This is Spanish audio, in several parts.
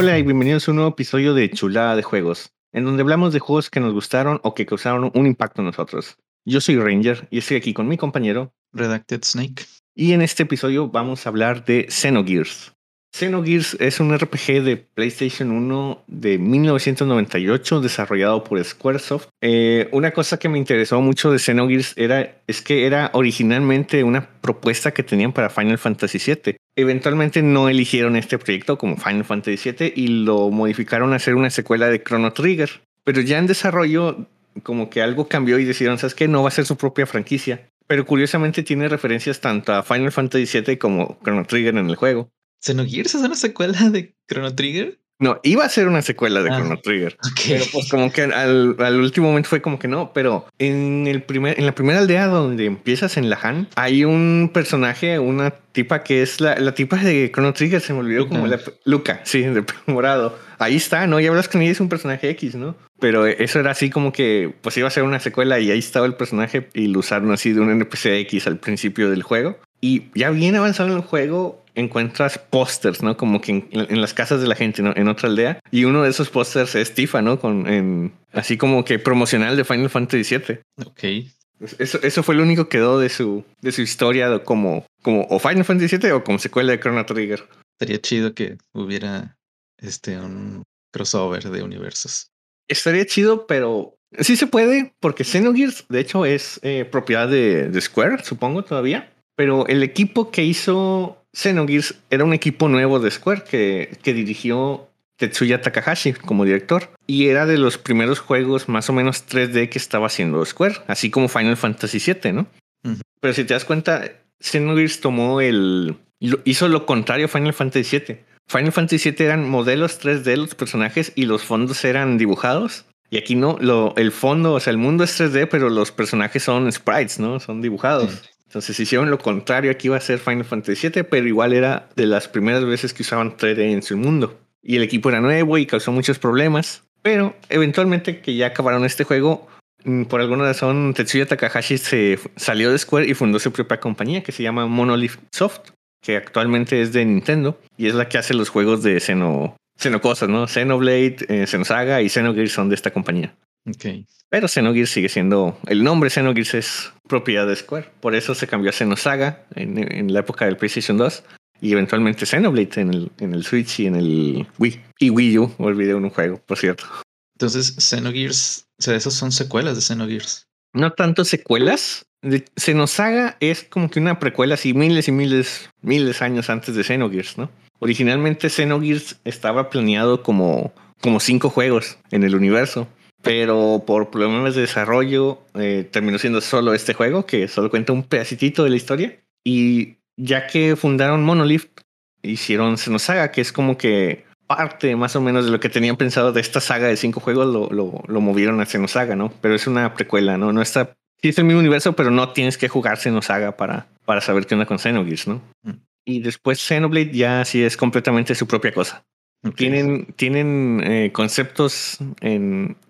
Hola y bienvenidos a un nuevo episodio de Chulada de Juegos, en donde hablamos de juegos que nos gustaron o que causaron un impacto en nosotros. Yo soy Ranger y estoy aquí con mi compañero Redacted Snake. Y en este episodio vamos a hablar de Xenogears. Xenogears es un RPG de PlayStation 1 de 1998 desarrollado por Squaresoft. Eh, una cosa que me interesó mucho de Xenogears era, es que era originalmente una propuesta que tenían para Final Fantasy VII. Eventualmente no eligieron este proyecto como Final Fantasy VII y lo modificaron a hacer una secuela de Chrono Trigger. Pero ya en desarrollo como que algo cambió y decidieron, ¿sabes qué? No va a ser su propia franquicia. Pero curiosamente tiene referencias tanto a Final Fantasy VII como Chrono Trigger en el juego. ¿Xenogears es una secuela de Chrono Trigger? No, iba a ser una secuela de ah, Chrono Trigger. Pero pues como que al, al, último momento fue como que no. Pero en el primer, en la primera aldea donde empiezas en la Han, hay un personaje, una tipa que es la, la tipa de Chrono Trigger, se me olvidó como la Luca, sí, de morado. Ahí está, ¿no? Ya hablas con ella, es un personaje X, ¿no? Pero eso era así como que pues iba a ser una secuela y ahí estaba el personaje y lo usaron así de un NPC X al principio del juego. Y ya bien avanzado en el juego, encuentras pósters, ¿no? Como que en, las casas de la gente, ¿no? En otra aldea. Y uno de esos pósters es Tifa, ¿no? Con, en, así como que promocional de Final Fantasy VII. Ok. Eso, eso fue lo único que quedó de su, de su historia como, como o Final Fantasy VII o como secuela de Chrono Trigger. Estaría chido que hubiera este un crossover de universos. Estaría chido, pero sí se puede, porque Xenogears, de hecho, es eh, propiedad de, de Square, supongo, todavía. Pero el equipo que hizo Xenogears era un equipo nuevo de Square que, que dirigió Tetsuya Takahashi como director y era de los primeros juegos más o menos 3D que estaba haciendo Square, así como Final Fantasy VII, ¿no? Pero si te das cuenta, Xenogears tomó el... hizo lo contrario a Final Fantasy VII. Final Fantasy VII eran modelos 3D los personajes y los fondos eran dibujados. Y aquí no, lo, el fondo, o sea, el mundo es 3D, pero los personajes son sprites, ¿no? Son dibujados. Entonces hicieron lo contrario, aquí iba a ser Final Fantasy VII, pero igual era de las primeras veces que usaban 3D en su mundo. Y el equipo era nuevo y causó muchos problemas, pero eventualmente que ya acabaron este juego, mm, por alguna razón Tetsuya Takahashi se salió de Square y fundó su propia compañía que se llama Monolith Soft, que actualmente es de Nintendo y es la que hace los juegos de Xeno, Cosas, ¿no? Xenoblade, eh, Xenosaga y Xenogears son de esta compañía. Ok. Pero Xenogears sigue siendo. El nombre Xenogears es propiedad de Square. Por eso se cambió a Xenosaga en, en la época del PlayStation 2. Y eventualmente Xenoblade en el, en el Switch y en el Wii. Y Wii U, olvidé un juego, por cierto. Entonces, Xenogears, o sea, esos son secuelas de Xenogears. No tanto secuelas. Xenosaga es como que una precuela así miles y miles, miles años antes de Xenogears, ¿no? Originalmente Xenogears estaba planeado como, como cinco juegos en el universo pero por problemas de desarrollo eh, terminó siendo solo este juego que solo cuenta un pedacito de la historia. Y ya que fundaron Monolith, hicieron Xenosaga, que es como que parte más o menos de lo que tenían pensado de esta saga de cinco juegos, lo, lo, lo movieron a Xenosaga, ¿no? Pero es una precuela, ¿no? No está... Sí es el mismo universo, pero no tienes que jugar Xenosaga para, para saber qué onda con Xenogears, ¿no? Mm. Y después Xenoblade ya sí es completamente su propia cosa. Tienen, tienen eh, conceptos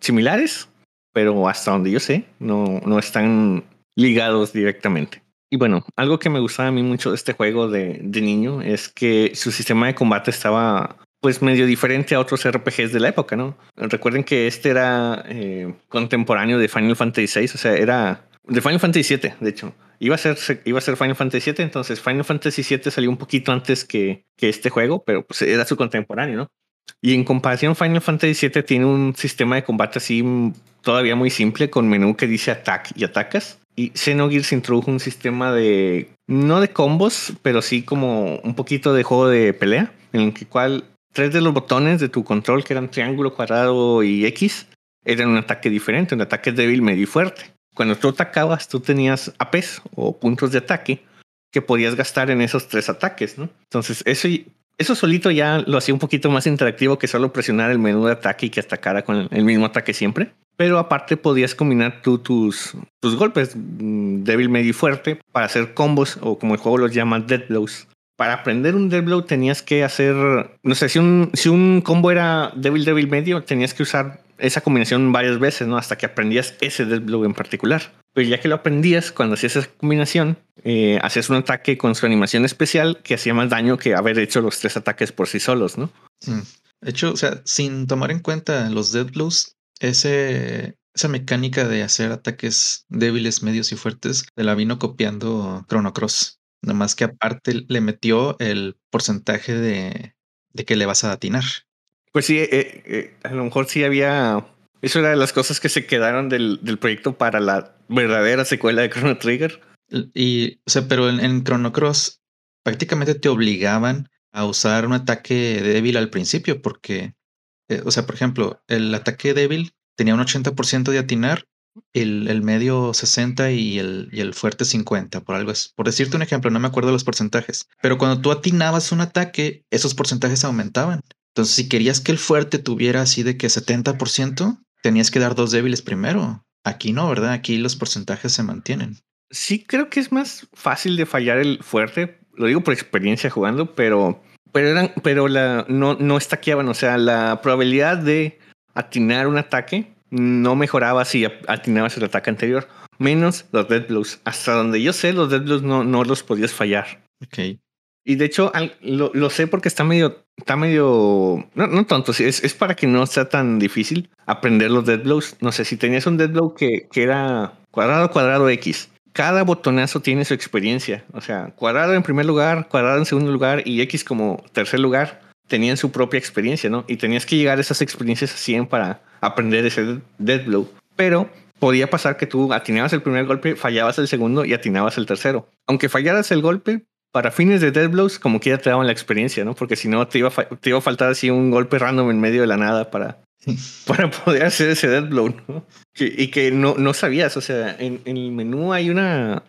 similares, pero hasta donde yo sé, no, no están ligados directamente. Y bueno, algo que me gustaba a mí mucho de este juego de, de niño es que su sistema de combate estaba pues medio diferente a otros RPGs de la época, ¿no? Recuerden que este era eh, contemporáneo de Final Fantasy VI, o sea, era de Final Fantasy VII, de hecho. Iba a ser, iba a ser Final Fantasy VII, entonces Final Fantasy VII salió un poquito antes que, que este juego, pero pues era su contemporáneo, ¿no? Y en comparación, Final Fantasy VII tiene un sistema de combate así todavía muy simple, con menú que dice attack y atacas. Y Xenogears introdujo un sistema de, no de combos, pero sí como un poquito de juego de pelea, en el cual tres de los botones de tu control, que eran triángulo, cuadrado y X, eran un ataque diferente, un ataque débil, medio y fuerte. Cuando tú atacabas, tú tenías APs o puntos de ataque que podías gastar en esos tres ataques, ¿no? Entonces, eso, eso solito ya lo hacía un poquito más interactivo que solo presionar el menú de ataque y que atacara con el mismo ataque siempre. Pero aparte podías combinar tú tus, tus golpes mm, débil, medio y fuerte para hacer combos o como el juego los llama dead blows. Para aprender un dead blow tenías que hacer, no sé, si un, si un combo era débil, débil, medio, tenías que usar esa combinación varias veces, ¿no? Hasta que aprendías ese Death Blow en particular. Pero ya que lo aprendías, cuando hacías esa combinación, eh, hacías un ataque con su animación especial que hacía más daño que haber hecho los tres ataques por sí solos, ¿no? De hecho, o sea, sin tomar en cuenta los Dead Blows, ese, esa mecánica de hacer ataques débiles, medios y fuertes, la vino copiando Chrono Cross. Nada más que aparte le metió el porcentaje de, de que le vas a atinar. Pues sí, eh, eh, a lo mejor sí había. Eso era de las cosas que se quedaron del, del proyecto para la verdadera secuela de Chrono Trigger. Y, o sea, pero en, en Chrono Cross prácticamente te obligaban a usar un ataque débil al principio, porque, eh, o sea, por ejemplo, el ataque débil tenía un 80% de atinar, el, el, medio 60 y el, y el fuerte 50, por algo es. Por decirte un ejemplo, no me acuerdo los porcentajes, pero cuando tú atinabas un ataque, esos porcentajes aumentaban. Entonces, si querías que el fuerte tuviera así de que 70%, tenías que dar dos débiles primero. Aquí no, ¿verdad? Aquí los porcentajes se mantienen. Sí, creo que es más fácil de fallar el fuerte. Lo digo por experiencia jugando, pero, pero eran, pero la, no, no estaqueaban. O sea, la probabilidad de atinar un ataque no mejoraba si atinabas el ataque anterior. Menos los dead blows. Hasta donde yo sé, los dead blows no, no los podías fallar. Ok. Y de hecho, lo, lo, sé porque está medio, está medio, no, no tonto, es, es para que no sea tan difícil aprender los dead blows. No sé, si tenías un dead blow que, que era cuadrado, cuadrado, X. Cada botonazo tiene su experiencia. O sea, cuadrado en primer lugar, cuadrado en segundo lugar y X como tercer lugar tenían su propia experiencia, ¿no? Y tenías que llegar a esas experiencias a 100 para aprender ese dead blow. Pero podía pasar que tú atinabas el primer golpe, fallabas el segundo y atinabas el tercero. Aunque fallaras el golpe, para fines de Dead Blows, como que ya te daban la experiencia, ¿no? Porque si no, te iba, a te iba a faltar así un golpe random en medio de la nada para, para poder hacer ese Dead Blow, ¿no? y que no, no sabías, o sea, en, en, el menú hay una...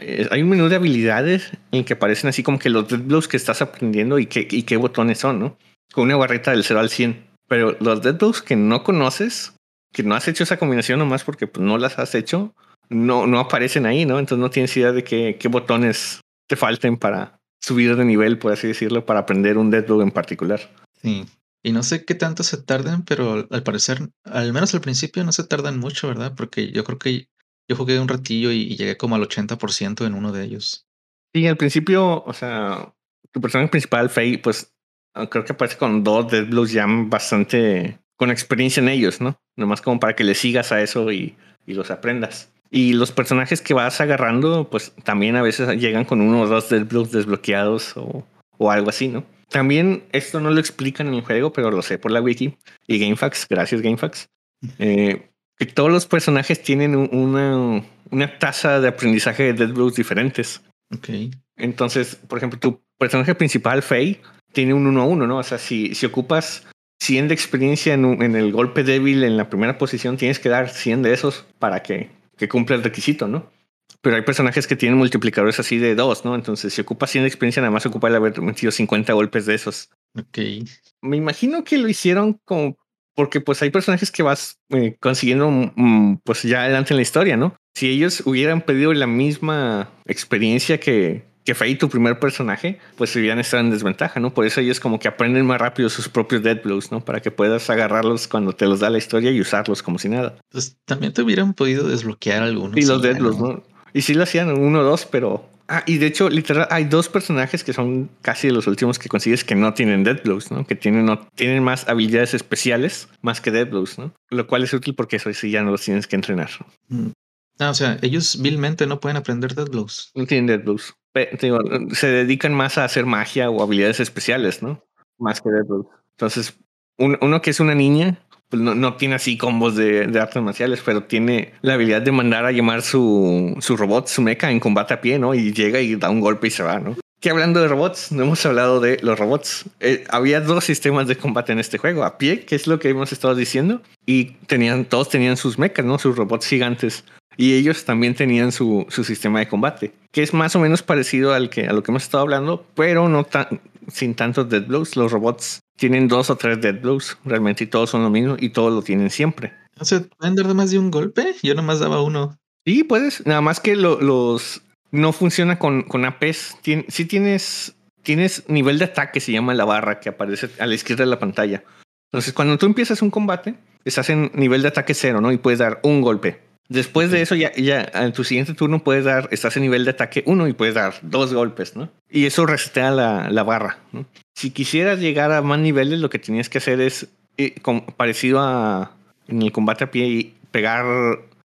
Eh, hay un menú de habilidades en que aparecen así como que los Dead Blows que estás aprendiendo y, qué y qué botones son, ¿no? Con una barrita del 0 al 100. Pero los Dead Blows que no conoces, que no has hecho esa combinación nomás porque pues, no las has hecho, no, no aparecen ahí, ¿no? Entonces no tienes idea de qué, qué botones te falten para subir de nivel, por así decirlo, para aprender un Deadloop en particular. Sí. Y no sé qué tanto se tarden, pero al parecer, al menos al principio no se tardan mucho, ¿verdad? Porque yo creo que yo jugué un ratillo y, llegué como al 80% en uno de ellos. Sí, al principio, o sea, tu personaje principal, Faye, pues ah, creo que aparece con dos Deadbloods ya bastante con experiencia en ellos, ¿no? Nomás como para que le sigas a eso y, y los aprendas. Y los personajes que vas agarrando, pues también a veces llegan con uno o dos Deadbloods desbloqueados o, o algo así, ¿no? También esto no lo explican en el juego, pero lo sé por la wiki y GameFAQs, gracias GameFAQs. Eh, que todos los personajes tienen una, una tasa de aprendizaje de Deadbloods diferentes. Ok. Entonces, por ejemplo, tu personaje principal, Faye, tiene un 1 a 1, ¿no? O sea, si, si ocupas 100 de experiencia en, en, el golpe débil en la primera posición, tienes que dar 100 de esos para que que cumple el requisito, ¿no? Pero hay personajes que tienen multiplicadores así de dos, ¿no? Entonces, si ocupa 100 de experiencia, nada más ocupa el haber metido 50 golpes de esos. Ok. Me imagino que lo hicieron como porque pues hay personajes que vas eh, consiguiendo mm, pues ya adelante en la historia, ¿no? Si ellos hubieran pedido la misma experiencia que, que Faye, tu primer personaje, pues se hubieran estado en desventaja, ¿no? Por eso ellos como que aprenden más rápido sus propios Dead Blows, ¿no? Para que puedas agarrarlos cuando te los da la historia y usarlos como si nada. Pues también te hubieran podido desbloquear algunos. Y los Dead Blows, ¿no? Y sí lo hacían uno o dos, pero... Ah, y de hecho, literal, hay dos personajes que son casi los últimos que consigues que no tienen Dead Blows, ¿no? Que tienen, no, tienen más habilidades especiales más que Dead Blows, ¿no? Lo cual es útil porque eso sí ya no los tienes que entrenar. Mm. Ah, o sea, ellos vilmente no pueden aprender Dead Blows. No tienen Dead Blows se dedican más a hacer magia o habilidades especiales, ¿no? Más que Deadpool. Entonces, un, uno que es una niña, pues no, no tiene así combos de, de, artes marciales, pero tiene la habilidad de mandar a llamar su, su robot, su mecha en combate a pie, ¿no? Y llega y da un golpe y se va, ¿no? Que hablando de robots, no hemos hablado de los robots. Eh, había dos sistemas de combate en este juego, a pie, que es lo que hemos estado diciendo, y tenían, todos tenían sus mechas, ¿no? Sus robots gigantes. Y ellos también tenían su, su, sistema de combate, que es más o menos parecido al que, a lo que hemos estado hablando, pero no tan, sin tantos dead blows. Los robots tienen dos o tres dead blows realmente y todos son lo mismo y todos lo tienen siempre. O sea, ¿pueden dar más de un golpe? Yo nomás daba uno. Sí, puedes. Nada más que lo, los no funciona con, con APs. Tien, sí tienes, tienes nivel de ataque, se llama la barra que aparece a la izquierda de la pantalla. Entonces, cuando tú empiezas un combate, estás en nivel de ataque cero, ¿no? Y puedes dar un golpe. Después de eso, ya, ya en tu siguiente turno puedes dar, estás en nivel de ataque 1 y puedes dar dos golpes, ¿no? Y eso resetea la, la barra, ¿no? si quisieras llegar a más niveles, lo que tenías que hacer es eh, parecido a en el combate a pie y pegar,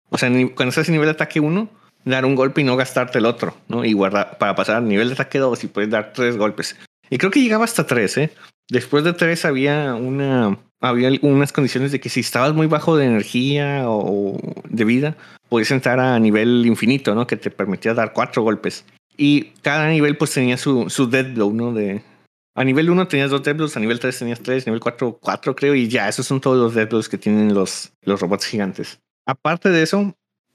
o sea, cuando estás en nivel de ataque 1, dar un golpe y no gastarte el otro, ¿no? Y guardar para pasar al nivel de ataque 2 y puedes dar tres golpes. Y creo que llegaba hasta tres, ¿eh? Después de tres había una había algunas condiciones de que si estabas muy bajo de energía o de vida, podías entrar a nivel infinito, ¿no? Que te permitía dar cuatro golpes. Y cada nivel pues tenía su, su dead blow, ¿no? De, a nivel 1 tenías dos dead blows, a nivel 3 tenías 3, a nivel 4, 4 creo, y ya, esos son todos los dead blows que tienen los, los robots gigantes. Aparte de eso,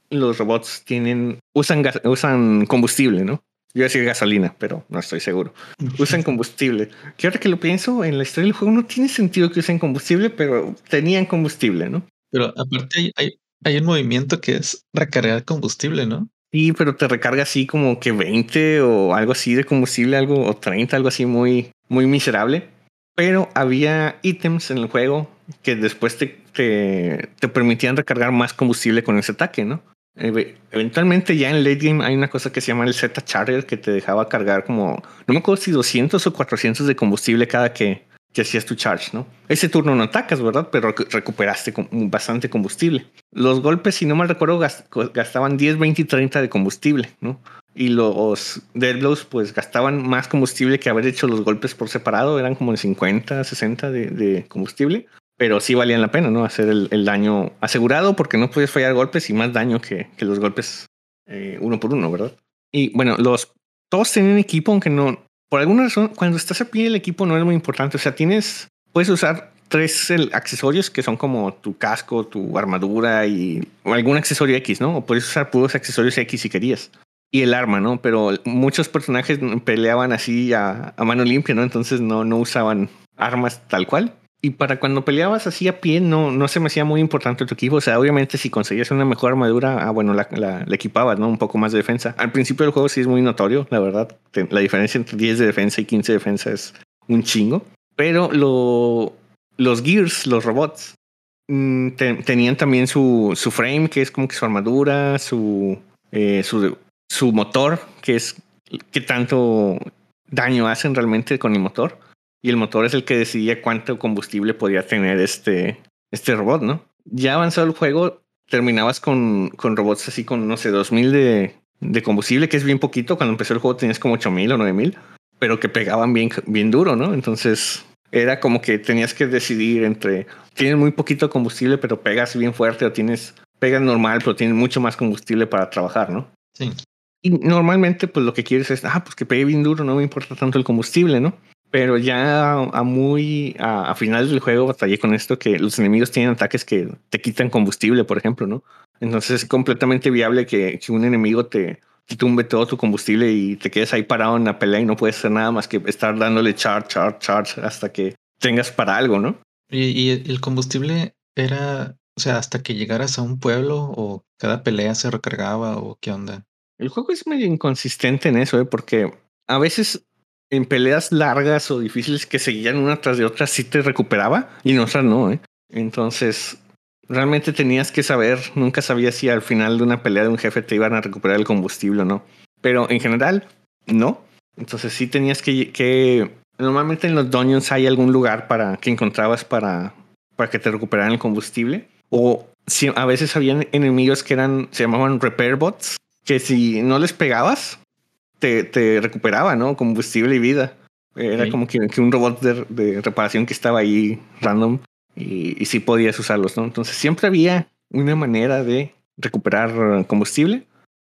los robots tienen, usan, usan combustible, ¿no? Yo decir gasolina, pero no estoy seguro. Usan combustible. Que ahora que lo pienso, en la historia del juego no tiene sentido que usen combustible, pero tenían combustible, ¿no? Pero aparte hay, hay, un movimiento que es recargar combustible, ¿no? Sí, pero te recarga así como que 20 o algo así de combustible, algo o 30, algo así muy, muy miserable. Pero había ítems en el juego que después te, te, te permitían recargar más combustible con ese ataque, ¿no? Eventualmente ya en late game hay una cosa que se llama el Z Charger que te dejaba cargar como, no me acuerdo si 200 o 400 de combustible cada que, que hacías tu charge, ¿no? Ese turno no atacas, ¿verdad? Pero recuperaste bastante combustible. Los golpes, si no mal recuerdo, gastaban 10, 20 y 30 de combustible, ¿no? Y los dead blows, pues gastaban más combustible que haber hecho los golpes por separado, eran como de 50, 60 de, de combustible pero sí valían la pena, ¿no? Hacer el, daño asegurado porque no puedes fallar golpes y más daño que, los golpes eh, uno por uno, ¿verdad? Y bueno, los todos tienen equipo, aunque no, por alguna razón, cuando estás a pie el equipo no es muy importante. O sea, tienes, puedes usar tres accesorios que son como tu casco, tu armadura y algún accesorio X, ¿no? O puedes usar puros accesorios X si querías. Y el arma, ¿no? Pero muchos personajes peleaban así a, a mano limpia, ¿no? Entonces no, no usaban armas tal cual. Y para cuando peleabas así a pie, no, no se me hacía muy importante tu equipo. O sea, obviamente si conseguías una mejor armadura, ah, bueno, la, la, equipabas, ¿no? Un poco más de defensa. Al principio del juego sí es muy notorio, la verdad. La diferencia entre 10 de defensa y 15 de defensa es un chingo. Pero lo, los Gears, los robots, mm, tenían también su, su frame, que es como que su armadura, su, eh, su, su motor, que es que tanto daño hacen realmente con el motor y el motor es el que decidía cuánto combustible podía tener este, este robot, ¿no? Ya avanzado el juego, terminabas con, con robots así con, no sé, 2000 de, de combustible, que es bien poquito. Cuando empezó el juego tenías como 8000 o 9000, pero que pegaban bien, bien duro, ¿no? Entonces era como que tenías que decidir entre tienes muy poquito combustible, pero pegas bien fuerte, o tienes pegas normal, pero tienes mucho más combustible para trabajar, ¿no? Sí. Y normalmente, pues lo que quieres es, ah, pues que pegue bien duro, no me importa tanto el combustible, ¿no? Pero ya a muy a, finales del juego batallé con esto que los enemigos tienen ataques que te quitan combustible, por ejemplo, ¿no? Entonces es completamente viable que, que un enemigo te, tumbe todo tu combustible y te quedes ahí parado en la pelea y no puedes hacer nada más que estar dándole charge, charge, charge hasta que tengas para algo, ¿no? Y, y el combustible era, o sea, hasta que llegaras a un pueblo o cada pelea se recargaba o qué onda. El juego es medio inconsistente en eso, ¿eh? porque a veces en peleas largas o difíciles que seguían una tras de otra sí te recuperaba y en otras no. ¿eh? Entonces, realmente tenías que saber, nunca sabías si al final de una pelea de un jefe te iban a recuperar el combustible o no. Pero en general, no. Entonces sí tenías que, que normalmente en los dungeons hay algún lugar para que encontrabas para, para que te recuperaran el combustible. O si, a veces habían enemigos que eran, se llamaban repair bots, que si no les pegabas, te, recuperaba, ¿no? Combustible y vida. Era como que, un robot de, reparación que estaba ahí random y, y sí podías usarlos, ¿no? Entonces siempre había una manera de recuperar combustible,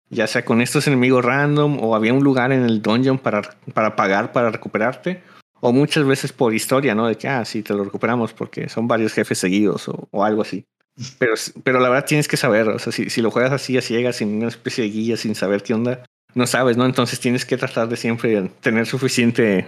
ya sea con estos enemigos random o había un lugar en el dungeon para, para pagar para recuperarte o muchas veces por historia, ¿no? De que, ah, sí, te lo recuperamos porque son varios jefes seguidos o, o algo así. Pero, pero la verdad tienes que saber, o sea, si, si lo juegas así a ciegas, sin una especie de guía, sin saber qué onda, no sabes, ¿no? Entonces tienes que tratar de siempre tener suficiente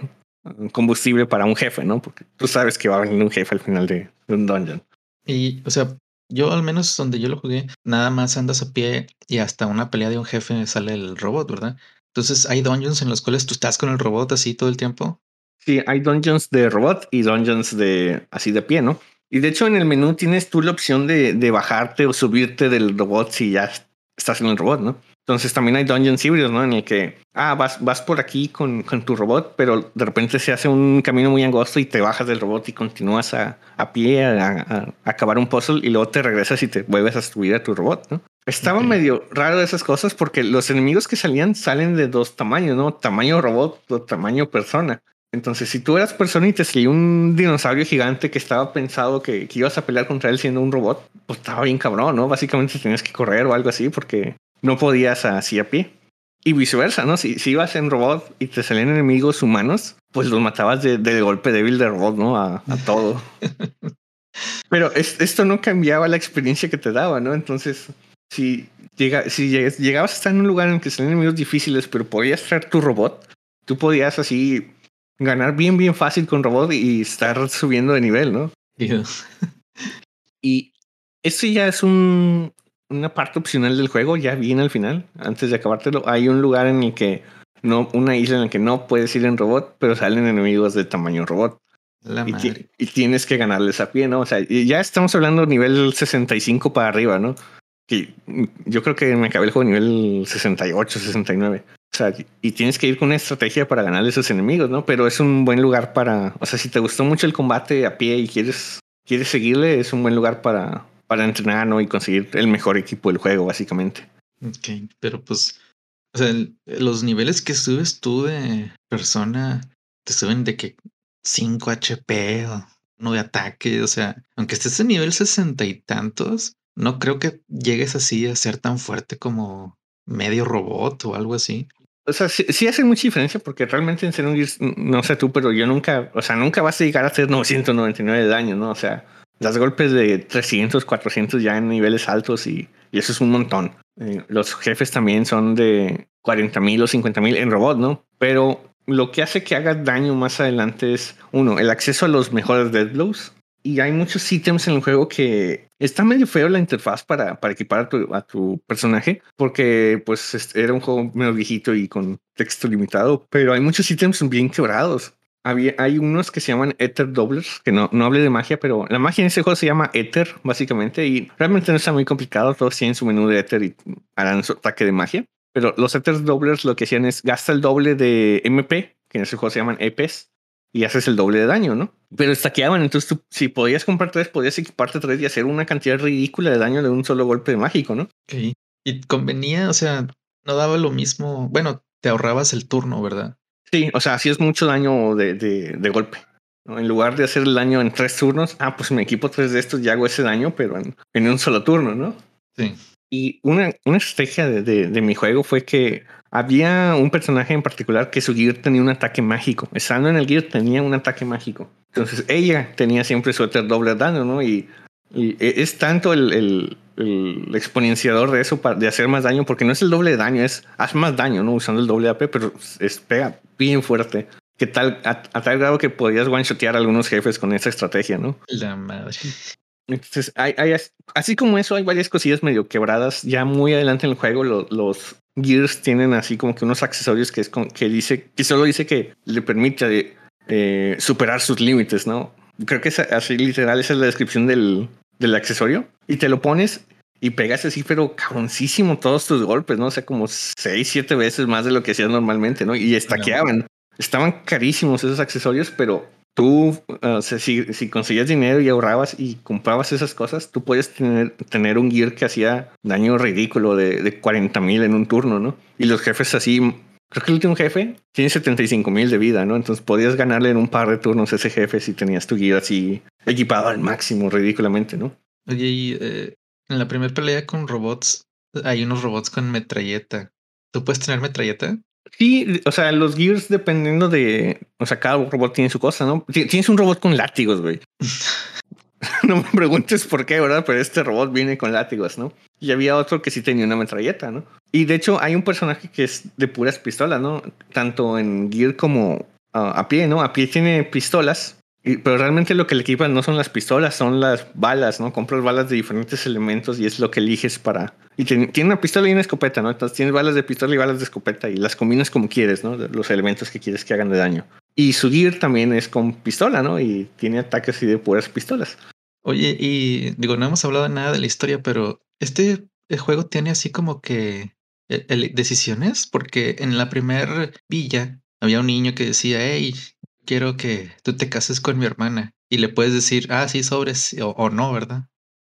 combustible para un jefe, ¿no? Porque tú sabes que va a venir un jefe al final de, un dungeon. Y, o sea, yo al menos donde yo lo jugué, nada más andas a pie y hasta una pelea de un jefe sale el robot, ¿verdad? Entonces hay dungeons en los cuales tú estás con el robot así todo el tiempo. Sí, hay dungeons de robot y dungeons de así de pie, ¿no? Y de hecho en el menú tienes tú la opción de, de bajarte o subirte del robot si ya estás en el robot, ¿no? Entonces también hay dungeons híbridos, ¿no? En el que, ah, vas, vas por aquí con, con, tu robot, pero de repente se hace un camino muy angosto y te bajas del robot y continúas a, a pie a, a, acabar un puzzle y luego te regresas y te vuelves a subir a tu robot, ¿no? Estaba medio raro esas cosas porque los enemigos que salían salen de dos tamaños, ¿no? Tamaño robot o tamaño persona. Entonces, si tú eras persona y te salió un dinosaurio gigante que estaba pensado que, que, ibas a pelear contra él siendo un robot, pues estaba bien cabrón, ¿no? Básicamente tenías que correr o algo así porque no podías así a pie. Y viceversa, ¿no? Si, si ibas en robot y te salían enemigos humanos, pues los matabas de, del golpe débil de robot, ¿no? A, a todo. Pero es, esto no cambiaba la experiencia que te daba, ¿no? Entonces, si, llega, si llegabas a estar en un lugar en que salían enemigos difíciles, pero podías traer tu robot, tú podías así ganar bien, bien fácil con robot y estar subiendo de nivel, ¿no? y esto ya es un, una parte opcional del juego, ya viene al final, antes de acabártelo. Hay un lugar en el que no, una isla en la que no puedes ir en robot, pero salen enemigos de tamaño robot. Y, y, tienes que ganarles a pie, ¿no? O sea, ya estamos hablando nivel 65 para arriba, ¿no? que yo creo que me acabé el juego nivel 68, 69. O sea, y tienes que ir con una estrategia para ganarle a esos enemigos, ¿no? Pero es un buen lugar para, o sea, si te gustó mucho el combate a pie y quieres, quieres seguirle, es un buen lugar para, para entrenar, ¿no? Y conseguir el mejor equipo del juego, básicamente. Ok, pero pues, o sea, los niveles que subes tú de persona te suben de que 5 HP o no de ataque, o sea, aunque estés en nivel sesenta y tantos, no creo que llegues así a ser tan fuerte como medio robot o algo así. O sea, sí, hace mucha diferencia porque realmente en Xenogears, no sé tú, pero yo nunca, o sea, nunca vas a llegar a hacer 999 de daño, ¿no? O sea, das golpes de 300, 400 ya en niveles altos y, y eso es un montón. Eh, los jefes también son de 40 mil o 50 mil en robot, ¿no? Pero lo que hace que hagas daño más adelante es, uno, el acceso a los mejores dead blows y hay muchos ítems en el juego que está medio feo la interfaz para, para equipar a tu, a tu personaje, porque pues era un juego medio viejito y con texto limitado, pero hay muchos ítems bien quebrados. Había, hay unos que se llaman Ether Doublers, que no, no hable de magia, pero la magia en ese juego se llama Ether, básicamente, y realmente no está muy complicado, todos tienen su menú de Ether y harán su ataque de magia. Pero los Ether Doublers lo que hacían es gasta el doble de MP, que en ese juego se llaman EPs, y haces el doble de daño, ¿no? Pero estaqueaban, entonces tú, si podías comprar tres, podías equiparte tres y hacer una cantidad ridícula de daño de un solo golpe mágico, ¿no? Y convenía, o sea, no daba lo mismo. Bueno, te ahorrabas el turno, ¿verdad? Sí, o sea, hacías mucho daño de, de, de golpe. ¿no? En lugar de hacer el daño en tres turnos, ah, pues me equipo tres de estos y hago ese daño, pero en, en un solo turno, ¿no? Sí. Y una, una estrategia de, de, de mi juego fue que había un personaje en particular que su gear tenía un ataque mágico. Estando en el gear tenía un ataque mágico. Entonces ella tenía siempre su Ether doble daño, ¿no? Y, y es tanto el, el, el, exponenciador de eso, para, de hacer más daño, porque no es el doble de daño, es haz más daño, ¿no? Usando el doble AP, pero es, pega bien fuerte. Que tal, a, a, tal grado que podías one-shotear a algunos jefes con esa estrategia, ¿no? La madre. Entonces, hay, hay, así como eso, hay varias cosillas medio quebradas. Ya muy adelante en el juego, lo, los Gears tienen así como que unos accesorios que es con, que dice que solo dice que le permite eh, superar sus límites, ¿no? Creo que es así literal, esa es la descripción del, del accesorio y te lo pones y pegas así, pero cabroncísimo todos tus golpes, ¿no? O sea, como seis, siete veces más de lo que hacías normalmente, ¿no? Y estaqueaban. Estaban carísimos esos accesorios, pero tú, uh, si, si, conseguías dinero y ahorrabas y comprabas esas cosas, tú puedes tener, tener un gear que hacía daño ridículo de, de 40 mil en un turno, ¿no? Y los jefes así, creo que el último jefe tiene 75 mil de vida, ¿no? Entonces podías ganarle en un par de turnos ese jefe si tenías tu gear así equipado al máximo, ridículamente, ¿no? Oye, y eh, en la primera pelea con robots, hay unos robots con metralleta. ¿Tú puedes tener metralleta? Sí, o sea, los gears dependiendo de, o sea, cada robot tiene su cosa, ¿no? Tienes un robot con látigos, güey. no me preguntes por qué, ¿verdad? Pero este robot viene con látigos, ¿no? Y había otro que sí tenía una metralleta, ¿no? Y de hecho hay un personaje que es de puras pistolas, ¿no? Tanto en gear como uh, a pie, ¿no? A pie tiene pistolas y, pero realmente lo que le equipan no son las pistolas, son las balas, ¿no? Compras balas de diferentes elementos y es lo que eliges para... Y tiene, tiene una pistola y una escopeta, ¿no? Entonces tienes balas de pistola y balas de escopeta y las combinas como quieres, ¿no? Los elementos que quieres que hagan de daño. Y su gear también es con pistola, ¿no? Y tiene ataques y de puras pistolas. Oye, y digo, no hemos hablado nada de la historia, pero este juego tiene así como que decisiones, porque en la primer villa había un niño que decía, hey, quiero que tú te cases con mi hermana. Y le puedes decir, ah, sí, sobres o, no, ¿verdad?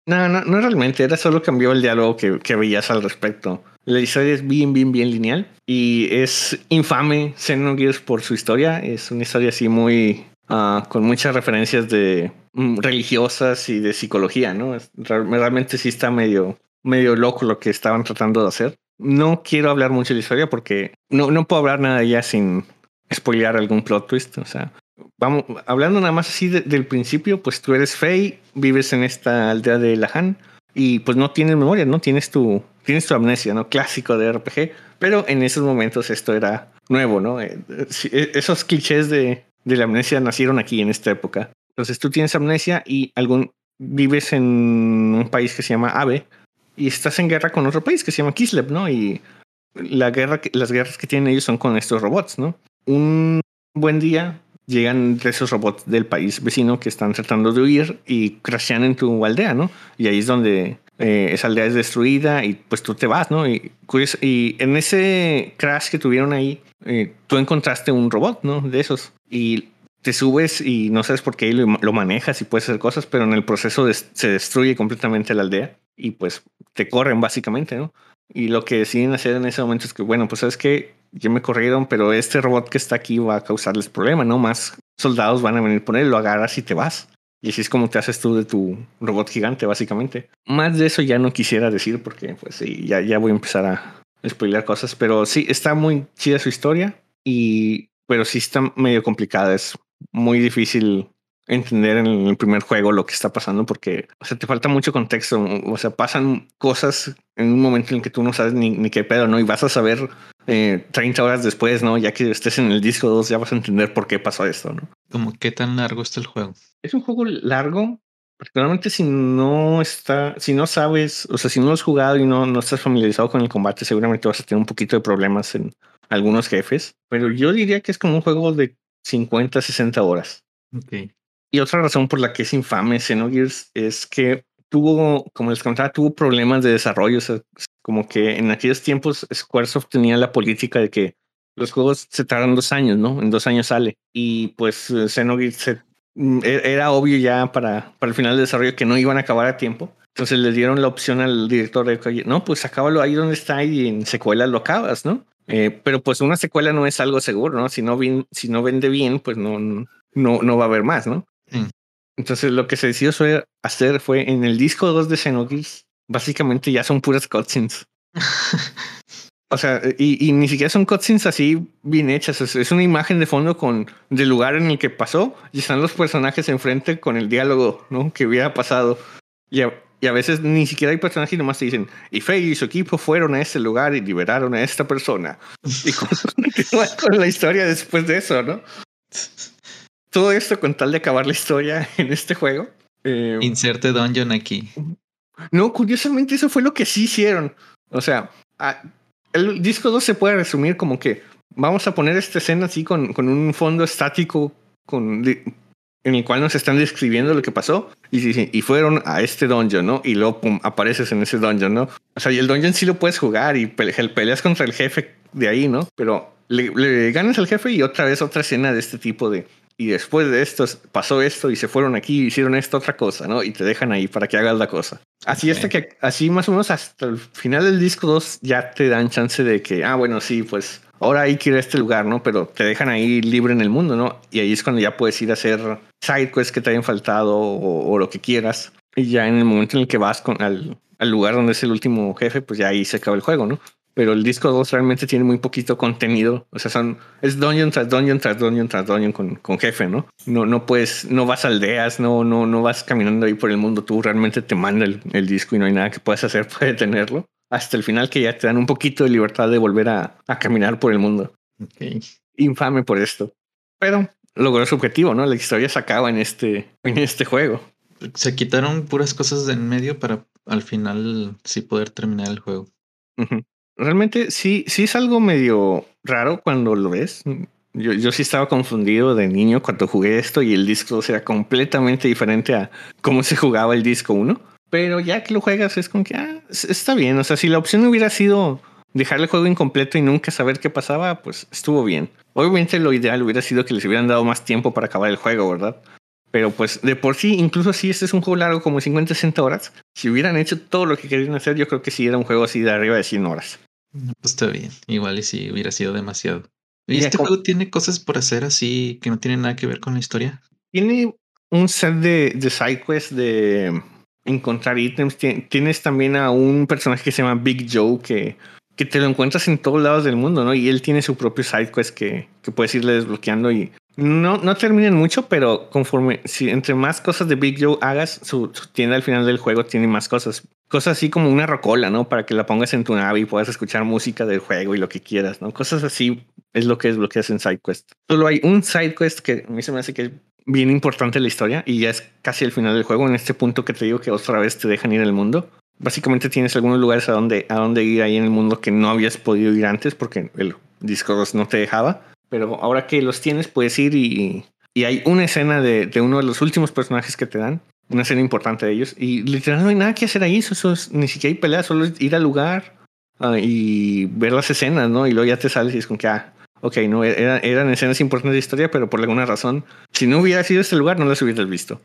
No, no, no realmente, era solo cambió el diálogo que, que veías al respecto. La historia es bien, bien, bien lineal y es infame Xenogears por su historia. Es una historia así muy, uh, con muchas referencias de um, religiosas y de psicología, ¿no? realmente sí está medio, medio loco lo que estaban tratando de hacer. No quiero hablar mucho de la historia porque no, no puedo hablar nada ya sin spoilear algún plot twist. O sea, vamos, hablando nada más así del principio, pues tú eres Fey, vives en esta aldea de Lahan y pues no tienes memoria, no tienes tu, tienes tu amnesia, ¿no? Clásico de RPG, pero en esos momentos esto era nuevo, ¿no? Eh, eh, esos clichés de, de la amnesia nacieron aquí en esta época. Entonces tú tienes amnesia y algún vives en un país que se llama Ave y estás en guerra con otro país que se llama Kislev, ¿no? Y la guerra, las guerras que tienen ellos son con estos robots, ¿no? Un buen día llegan esos robots del país vecino que están tratando de huir y crashean en tu aldea, ¿no? Y ahí es donde eh, esa aldea es destruida y pues tú te vas, ¿no? Y, en ese crash que tuvieron ahí, eh, tú encontraste un robot, ¿no? De esos. Y te subes y no sabes por qué lo, lo manejas y puedes hacer cosas, pero en el proceso se destruye completamente la aldea y pues te corren básicamente, ¿no? Y lo que deciden hacer en ese momento es que, bueno, pues sabes que ya me corrieron, pero este robot que está aquí va a causarles problema, ¿no? Más soldados van a venir por él, lo agarras y te vas. Y así es como te haces tú de tu robot gigante, básicamente. Más de eso ya no quisiera decir porque, pues sí, ya, ya voy a empezar a spoiler cosas, pero sí, está muy chida su historia, y, pero sí está medio complicada. Es muy difícil entender en el primer juego lo que está pasando porque, o sea, te falta mucho contexto. O sea, pasan cosas en un momento en el que tú no sabes ni, ni qué pedo, ¿no? Y vas a saber eh, 30 horas después, ¿no? Ya que estés en el disco 2, ya vas a entender por qué pasó esto, ¿no? Como qué tan largo está el juego. Es un juego largo, particularmente si no está, si no sabes, o sea, si no lo has jugado y no, no estás familiarizado con el combate, seguramente vas a tener un poquito de problemas en algunos jefes, pero yo diría que es como un juego de 50, 60 horas. Ok. Y otra razón por la que es infame Xenogears es que tuvo, como les contaba, tuvo problemas de desarrollo. O sea, como que en aquellos tiempos Squaresoft tenía la política de que los juegos se tardan dos años, ¿no? En dos años sale. Y pues Xenogears mm, e, era obvio ya para, para el final de desarrollo que no iban a acabar a tiempo. Entonces le dieron la opción al director de que, no, pues acábalo ahí donde está y en secuela lo acabas, ¿no? Eh, pero pues una secuela no es algo seguro, ¿no? Si no, si no vende bien, pues no, no, no va a haber más, ¿no? Entonces lo que se decidió hacer fue en el disco 2 de Xenogears, básicamente ya son puras cutscenes. o sea, y, y, ni siquiera son cutscenes así bien hechas. Es, una imagen de fondo con del lugar en el que pasó y están los personajes enfrente con el diálogo, ¿no? Que hubiera pasado. Y a, y a veces ni siquiera hay personajes y nomás te dicen, y Faye y su equipo fueron a ese lugar y liberaron a esta persona. Y con, con la historia después de eso, ¿no? Todo esto con tal de acabar la historia en este juego. Eh, Inserte dungeon aquí. No, curiosamente eso fue lo que sí hicieron. O sea, el disco 2 se puede resumir como que vamos a poner esta escena así con, con un fondo estático con, en el cual nos están describiendo lo que pasó y, y fueron a este dungeon, ¿no? Y luego pum, apareces en ese dungeon, ¿no? O sea, y el dungeon sí lo puedes jugar y peleas contra el jefe de ahí, ¿no? Pero le, le ganas al jefe y otra vez otra escena de este tipo de, y después de esto pasó esto y se fueron aquí y hicieron esto otra cosa, ¿no? Y te dejan ahí para que hagas la cosa. Así hasta que, así más o menos hasta el final del disco 2 ya te dan chance de que, ah, bueno, sí, pues ahora hay que ir a este lugar, ¿no? Pero te dejan ahí libre en el mundo, ¿no? Y ahí es cuando ya puedes ir a hacer side quests que te hayan faltado o, lo que quieras. Y ya en el momento en el que vas con, al, al lugar donde es el último jefe, pues ya ahí se acaba el juego, ¿no? Pero el disco 2 realmente tiene muy poquito contenido. O sea, son, es dungeon tras dungeon tras dungeon tras dungeon con, con jefe, ¿no? No, no puedes, no vas a aldeas, no, no, no vas caminando ahí por el mundo. Tú realmente te manda el, el disco y no hay nada que puedas hacer para detenerlo. Hasta el final que ya te dan un poquito de libertad de volver a, a caminar por el mundo. Okay. Infame por esto. Pero logró su objetivo, ¿no? La historia se acaba en este, en este juego. Se quitaron puras cosas de en medio para al final sí poder terminar el juego. Uh realmente sí, sí es algo medio raro cuando lo ves. Yo, yo sí estaba confundido de niño cuando jugué esto y el disco era completamente diferente a cómo se jugaba el disco 1. Pero ya que lo juegas es como que ah, está bien. O sea, si la opción hubiera sido dejar el juego incompleto y nunca saber qué pasaba, pues estuvo bien. Obviamente lo ideal hubiera sido que les hubieran dado más tiempo para acabar el juego, ¿verdad? Pero pues de por sí, incluso si este es un juego largo como 50, 60 horas, si hubieran hecho todo lo que querían hacer, yo creo que sí era un juego así de arriba de 100 horas. Pues está bien, igual y si hubiera sido demasiado. ¿Y este juego tiene cosas por hacer así que no tienen nada que ver con la historia? Tiene un set de, de side de encontrar ítems. Tienes también a un personaje que se llama Big Joe que, que te lo encuentras en todos lados del mundo, ¿no? Y él tiene su propio side quest que, que puedes irle desbloqueando y no, no terminan mucho, pero conforme, si entre más cosas de Big Joe hagas, su, tienda al final del juego tiene más cosas. Cosas así como una rocola, ¿no? Para que la pongas en tu nave y puedas escuchar música del juego y lo que quieras, ¿no? Cosas así es lo que desbloqueas en SideQuest. Solo hay un SideQuest que a mí se me hace que es bien importante la historia y ya es casi el final del juego, en este punto que te digo que otra vez te dejan ir al mundo. Básicamente tienes algunos lugares a donde, a donde ir ahí en el mundo que no habías podido ir antes porque el Discord no te dejaba pero ahora que los tienes, puedes ir y, y hay una escena de, de, uno de los últimos personajes que te dan, una escena importante de ellos, y literalmente no hay nada que hacer ahí, eso, ni siquiera hay peleas, solo es ir al lugar uh, y ver las escenas, ¿no? Y luego ya te sales y es como que, ah, ok, no, era, eran escenas importantes de historia, pero por alguna razón, si no hubiera sido este lugar, no las hubieras visto.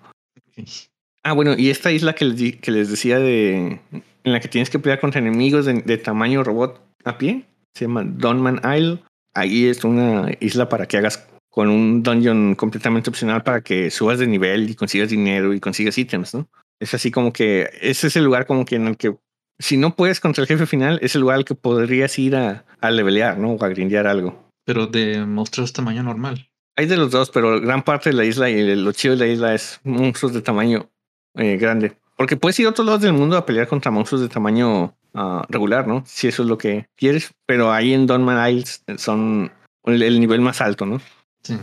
Ah, bueno, y esta isla que les, que les decía de en la que tienes que pelear contra enemigos de, de tamaño robot a pie, se llama Donman Isle ahí es una isla para que hagas con un dungeon completamente opcional para que subas de nivel y consigas dinero y consigas ítems, ¿no? Es así como que ese es el lugar como que en el que si no puedes contra el jefe final, es el lugar al que podrías ir a, a levelear, ¿no? O a grindear algo. Pero de monstruos tamaño normal. Hay de los dos, pero gran parte de la isla y lo chido de la isla es monstruos de tamaño eh, grande. Porque puedes ir a otros lados del mundo a pelear contra monstruos de tamaño Ah, regular, ¿no? Si eso es lo que quieres, pero ahí en Donman Isles son el, nivel más alto, ¿no? Sí.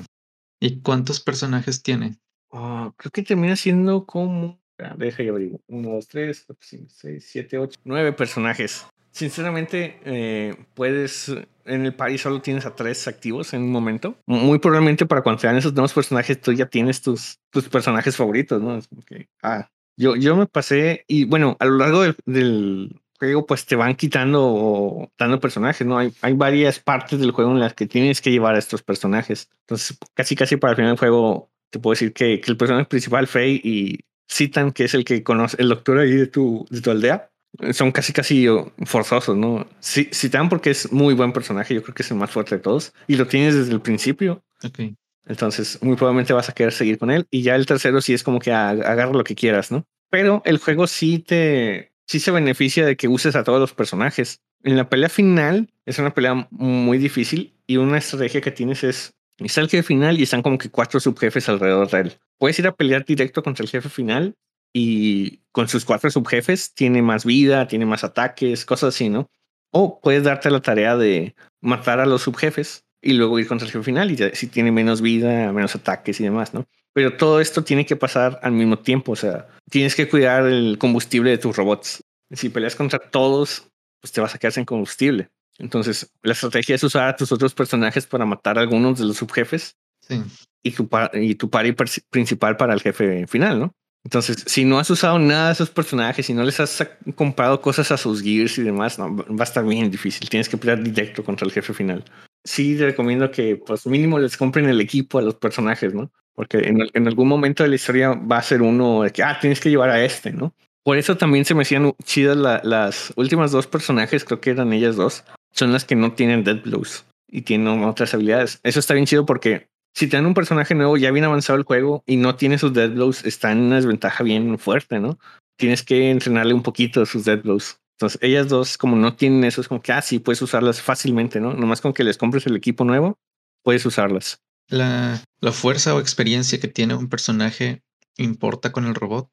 ¿Y cuántos personajes tiene? Ah, creo que termina siendo como. Deja y averiguo. Uno, dos, tres, cuatro, cinco, seis, siete, ocho, nueve personajes. Sinceramente, eh, puedes. En el país solo tienes a tres activos en un momento. Muy probablemente para cuando sean esos nuevos personajes, tú ya tienes tus, tus personajes favoritos, ¿no? Es que, ah, yo, yo me pasé. Y bueno, a lo largo del juego pues te van quitando dando personajes, ¿no? Hay, hay varias partes del juego en las que tienes que llevar a estos personajes. Entonces, casi casi para el final del juego te puedo decir que, que el personaje principal, Frey y Citan, que es el que conoce, el doctor ahí de tu, de tu aldea, son casi casi forzosos, ¿no? Citan porque es muy buen personaje, yo creo que es el más fuerte de todos y lo tienes desde el principio. Okay. Entonces, muy probablemente vas a querer seguir con él y ya el tercero sí es como que agarra lo que quieras, ¿no? Pero el juego sí te, sí se beneficia de que uses a todos los personajes. En la pelea final es una pelea muy difícil y una estrategia que tienes es está el jefe final y están como que cuatro subjefes alrededor de él. Puedes ir a pelear directo contra el jefe final y con sus cuatro subjefes tiene más vida, tiene más ataques, cosas así, ¿no? O puedes darte la tarea de matar a los subjefes y luego ir contra el jefe final y si tiene menos vida, menos ataques y demás, ¿no? Pero todo esto tiene que pasar al mismo tiempo, o sea, tienes que cuidar el combustible de tus robots. Si peleas contra todos, pues te vas a quedar sin combustible. Entonces, la estrategia es usar a tus otros personajes para matar a algunos de los subjefes sí. y tu, y tu party principal para el jefe final, ¿no? Entonces, si no has usado nada de esos personajes, si no les has comprado cosas a sus gears y demás, no, va a estar bien difícil. Tienes que pelear directo contra el jefe final. Sí, te recomiendo que, pues, mínimo les compren el equipo a los personajes, ¿no? Porque en, algún momento de la historia va a ser uno de que, ah, tienes que llevar a este, ¿no? Por eso también se me hacían chidas las últimas dos personajes, creo que eran ellas dos, son las que no tienen Dead Blows y tienen otras habilidades. Eso está bien chido porque si te dan un personaje nuevo, ya bien avanzado el juego y no tiene sus Dead Blows, está en una desventaja bien fuerte, ¿no? Tienes que entrenarle un poquito sus Dead Blows. Entonces, ellas dos, como no tienen eso, es como que, ah, sí, puedes usarlas fácilmente, ¿no? Nomás con que les compres el equipo nuevo, puedes usarlas. La, la fuerza o experiencia que tiene un personaje importa con el robot.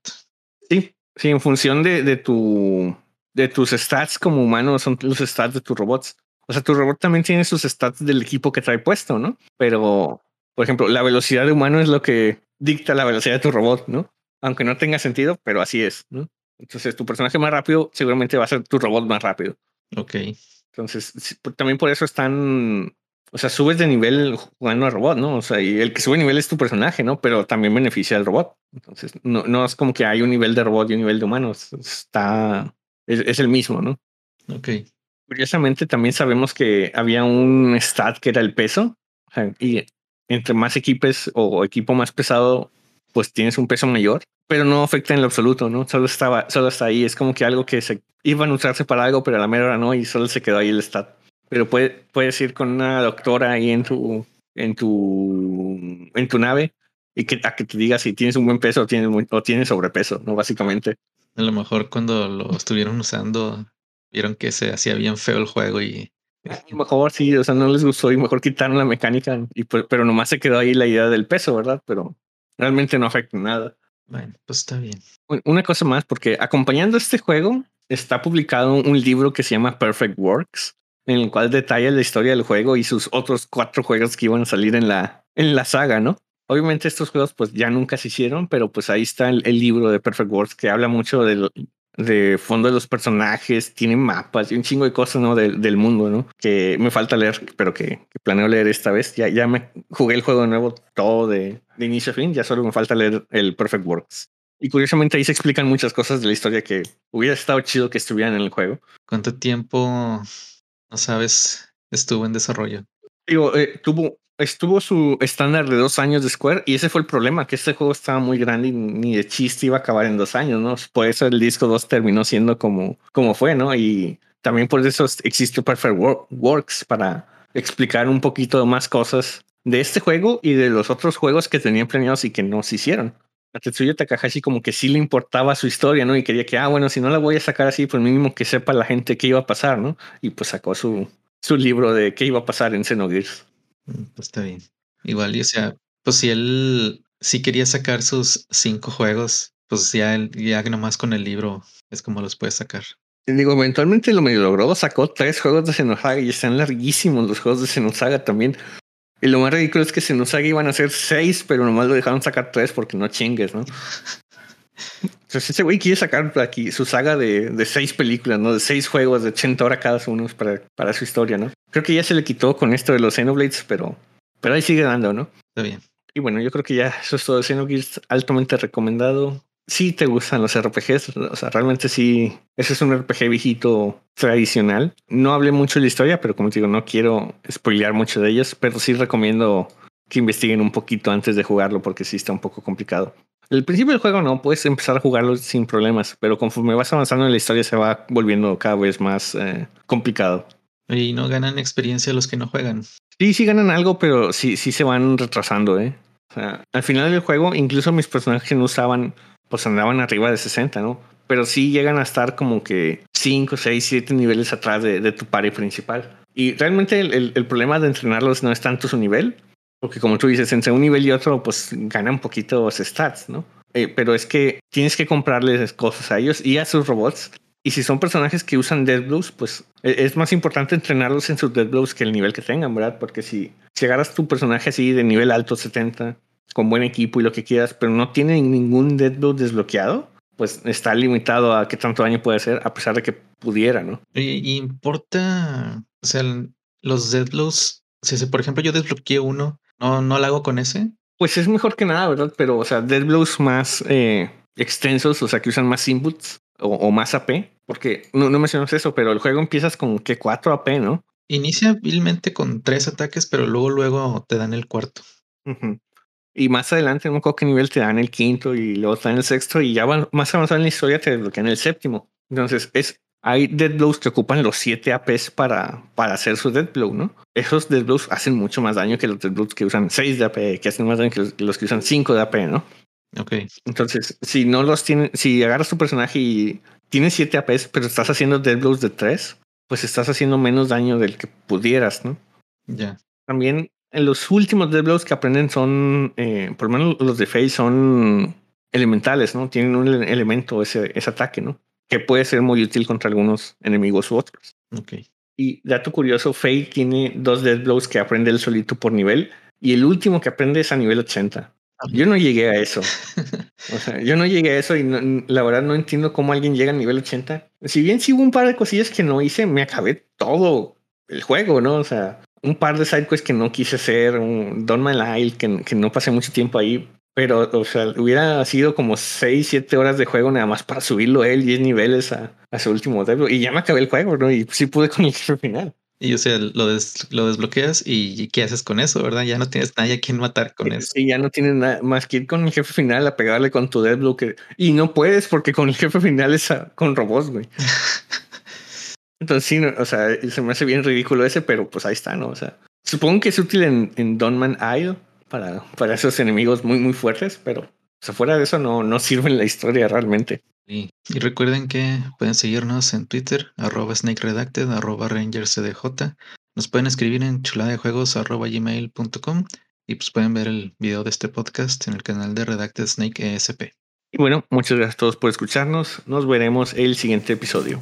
Sí, sí, en función de, de, tu, de tus stats como humano, son los stats de tus robots. O sea, tu robot también tiene sus stats del equipo que trae puesto, ¿no? Pero, por ejemplo, la velocidad de humano es lo que dicta la velocidad de tu robot, ¿no? Aunque no tenga sentido, pero así es, ¿no? Entonces, tu personaje más rápido seguramente va a ser tu robot más rápido. Ok. Entonces, también por eso están o sea, subes de nivel jugando a robot, ¿no? O sea, y el que sube de nivel es tu personaje, ¿no? Pero también beneficia al robot. Entonces, no, no es como que hay un nivel de robot y un nivel de humanos. Está. Es, el mismo, ¿no? Ok. Curiosamente, también sabemos que había un stat que era el peso. y entre más equipos o equipo más pesado, pues tienes un peso mayor, pero no afecta en lo absoluto, ¿no? Solo estaba, solo está ahí. Es como que algo que se iban a usarse para algo, pero a la mera hora no, y solo se quedó ahí el stat. Pero puede, puedes ir con una doctora ahí en tu, en tu, en tu nave y que, a que te diga si tienes un buen peso o tienes, o tienes sobrepeso, ¿no? Básicamente. A lo mejor cuando lo estuvieron usando, vieron que se hacía bien feo el juego y... A lo mejor sí, o sea, no les gustó y mejor quitaron la mecánica, y pues, pero nomás se quedó ahí la idea del peso, ¿verdad? Pero realmente no afecta nada. Bueno, pues está bien. Una cosa más, porque acompañando este juego está publicado un libro que se llama Perfect Works, en el cual detalla la historia del juego y sus otros cuatro juegos que iban a salir en la, en la saga, ¿no? Obviamente estos juegos pues ya nunca se hicieron, pero pues ahí está el, libro de Perfect Works que habla mucho del de fondo de los personajes, tiene mapas y un chingo de cosas, ¿no? del mundo, ¿no? Que me falta leer, pero que, planeo leer esta vez. Ya, ya me jugué el juego de nuevo todo de, de inicio a fin, ya solo me falta leer el Perfect Works. Y curiosamente ahí se explican muchas cosas de la historia que hubiera estado chido que estuvieran en el juego. ¿Cuánto tiempo, no sabes, estuvo en desarrollo? Digo, eh, tuvo estuvo su estándar de dos años de Square y ese fue el problema, que este juego estaba muy grande y ni de chiste iba a acabar en dos años, ¿no? Por eso el disco 2 terminó siendo como, como fue, ¿no? Y también por eso existe Perfect Works para explicar un poquito más cosas de este juego y de los otros juegos que tenían planeados y que no se hicieron. A Tetsuya Takahashi como que sí le importaba su historia, ¿no? Y quería que, ah, bueno, si no la voy a sacar así, pues mínimo que sepa la gente qué iba a pasar, ¿no? Y pues sacó su, su libro de qué iba a pasar en Xenogears. Mm, pues está bien. Igual, y o sea, pues si él sí quería sacar sus cinco juegos, pues ya, ya nomás con el libro es como los puede sacar. Digo, eventualmente lo medio logró, sacó tres juegos de Xenosaga y están larguísimos los juegos de Xenosaga también. Y lo más ridículo es que Xenosaga iban a ser seis, pero nomás lo dejaron sacar tres porque no chingues, ¿no? Entonces ese güey quiere sacar aquí su saga de, de, seis películas, ¿no? De seis juegos de 80 horas cada uno para, para su historia, ¿no? Creo que ya se le quitó con esto de los Xenoblades, pero, pero ahí sigue dando, ¿no? Está bien. Y bueno, yo creo que ya eso es todo de Xenogears, altamente recomendado. Si te gustan los RPGs, o sea, realmente sí, ese es un RPG viejito tradicional. No hablé mucho de la historia, pero como te digo, no quiero spoilear mucho de ellos, pero sí recomiendo que investiguen un poquito antes de jugarlo porque sí está un poco complicado. El principio del juego no, puedes empezar a jugarlo sin problemas, pero conforme vas avanzando en la historia se va volviendo cada vez más eh, complicado. Y no ganan experiencia los que no juegan. Sí, sí ganan algo, pero sí, sí se van retrasando, ¿eh? O sea, al final del juego, incluso mis personajes no usaban, pues andaban arriba de 60, ¿no? Pero sí llegan a estar como que 5, 6, 7 niveles atrás de, tu pare principal. Y realmente el, problema de entrenarlos no es tanto su nivel, porque como tú dices, entre un nivel y otro, pues ganan poquitos stats, ¿no? Eh, pero es que tienes que comprarles cosas a ellos y a sus robots. Y si son personajes que usan Dead Blues, pues e, es más importante entrenarlos en sus Dead Blues que el nivel que tengan, ¿verdad? Porque si, si agarras tu personaje así de nivel alto 70, con buen equipo y lo que quieras, pero no tiene ningún Dead Blue desbloqueado, pues está limitado a qué tanto daño puede hacer, a pesar de que pudiera, ¿no? Y, importa, o sea, los Dead Blues, si por ejemplo yo desbloqueé uno no, no la hago con ese. Pues es mejor que nada, ¿verdad? Pero, o sea, Dead Blows más eh, extensos, o sea, que usan más inputs o, más AP, porque no, no mencionas eso, pero el juego empiezas con que 4 AP, ¿no? Inicia hábilmente con tres ataques, pero luego, luego te dan el cuarto. Y más adelante, no me acuerdo qué nivel te dan el quinto y luego te dan el sexto, y ya más avanzado en la historia te desbloquean el séptimo. Entonces, es hay Dead Blows que ocupan los 7 APs para, para hacer su Dead Blow, ¿no? Esos Dead Blows hacen mucho más daño que los Dead Blows que usan 6 de AP, que hacen más daño que los, que usan 5 de AP, ¿no? Ok. Entonces, si no los tienes, si agarras tu personaje y tienes 7 APs, pero estás haciendo Dead Blows de 3, pues estás haciendo menos daño del que pudieras, ¿no? Ya. También los últimos Dead Blows que aprenden son, eh, por lo menos los de Face son elementales, ¿no? Tienen un elemento ese, ese ataque, ¿no? que puede ser muy útil contra algunos enemigos u otros. Ok. Y dato curioso, Faye tiene dos Dead Blows que aprende él solito por nivel y el último que aprende es a nivel 80. Yo no llegué a eso. O sea, yo no llegué a eso y la verdad no entiendo cómo alguien llega a nivel 80. Si bien sí hubo un par de cosillas que no hice, me acabé todo el juego, ¿no? O sea, un par de sidequests que no quise hacer, un Don Lyle que, que no pasé mucho tiempo ahí, Pero, o sea, hubiera sido como 6, 7 horas de juego nada más para subirlo él 10 niveles a, a su último debut. Y ya me acabé el juego, ¿no? Y sí pude con el jefe final. Y o sea, lo, lo desbloqueas y, ¿qué haces con eso, verdad? Ya no tienes nadie a quien matar con eso. Sí, ya no tienes nada más que ir con el jefe final a pegarle con tu Deathblock. Y no puedes porque con el jefe final es con robots, güey. Entonces sí, o sea, se me hace bien ridículo ese, pero pues ahí está, ¿no? O sea, supongo que es útil en, en Donman Isle para, para esos enemigos muy, muy fuertes, pero o sea, fuera de eso no, no sirve en la historia realmente. Y, y recuerden que pueden seguirnos en Twitter, arroba Snake Redacted, arroba RangerCDJ. Nos pueden escribir en chuladejuegos arroba gmail.com y pues pueden ver el video de este podcast en el canal de Redacted Snake ESP. Y bueno, muchas gracias a todos por escucharnos. Nos veremos el siguiente episodio.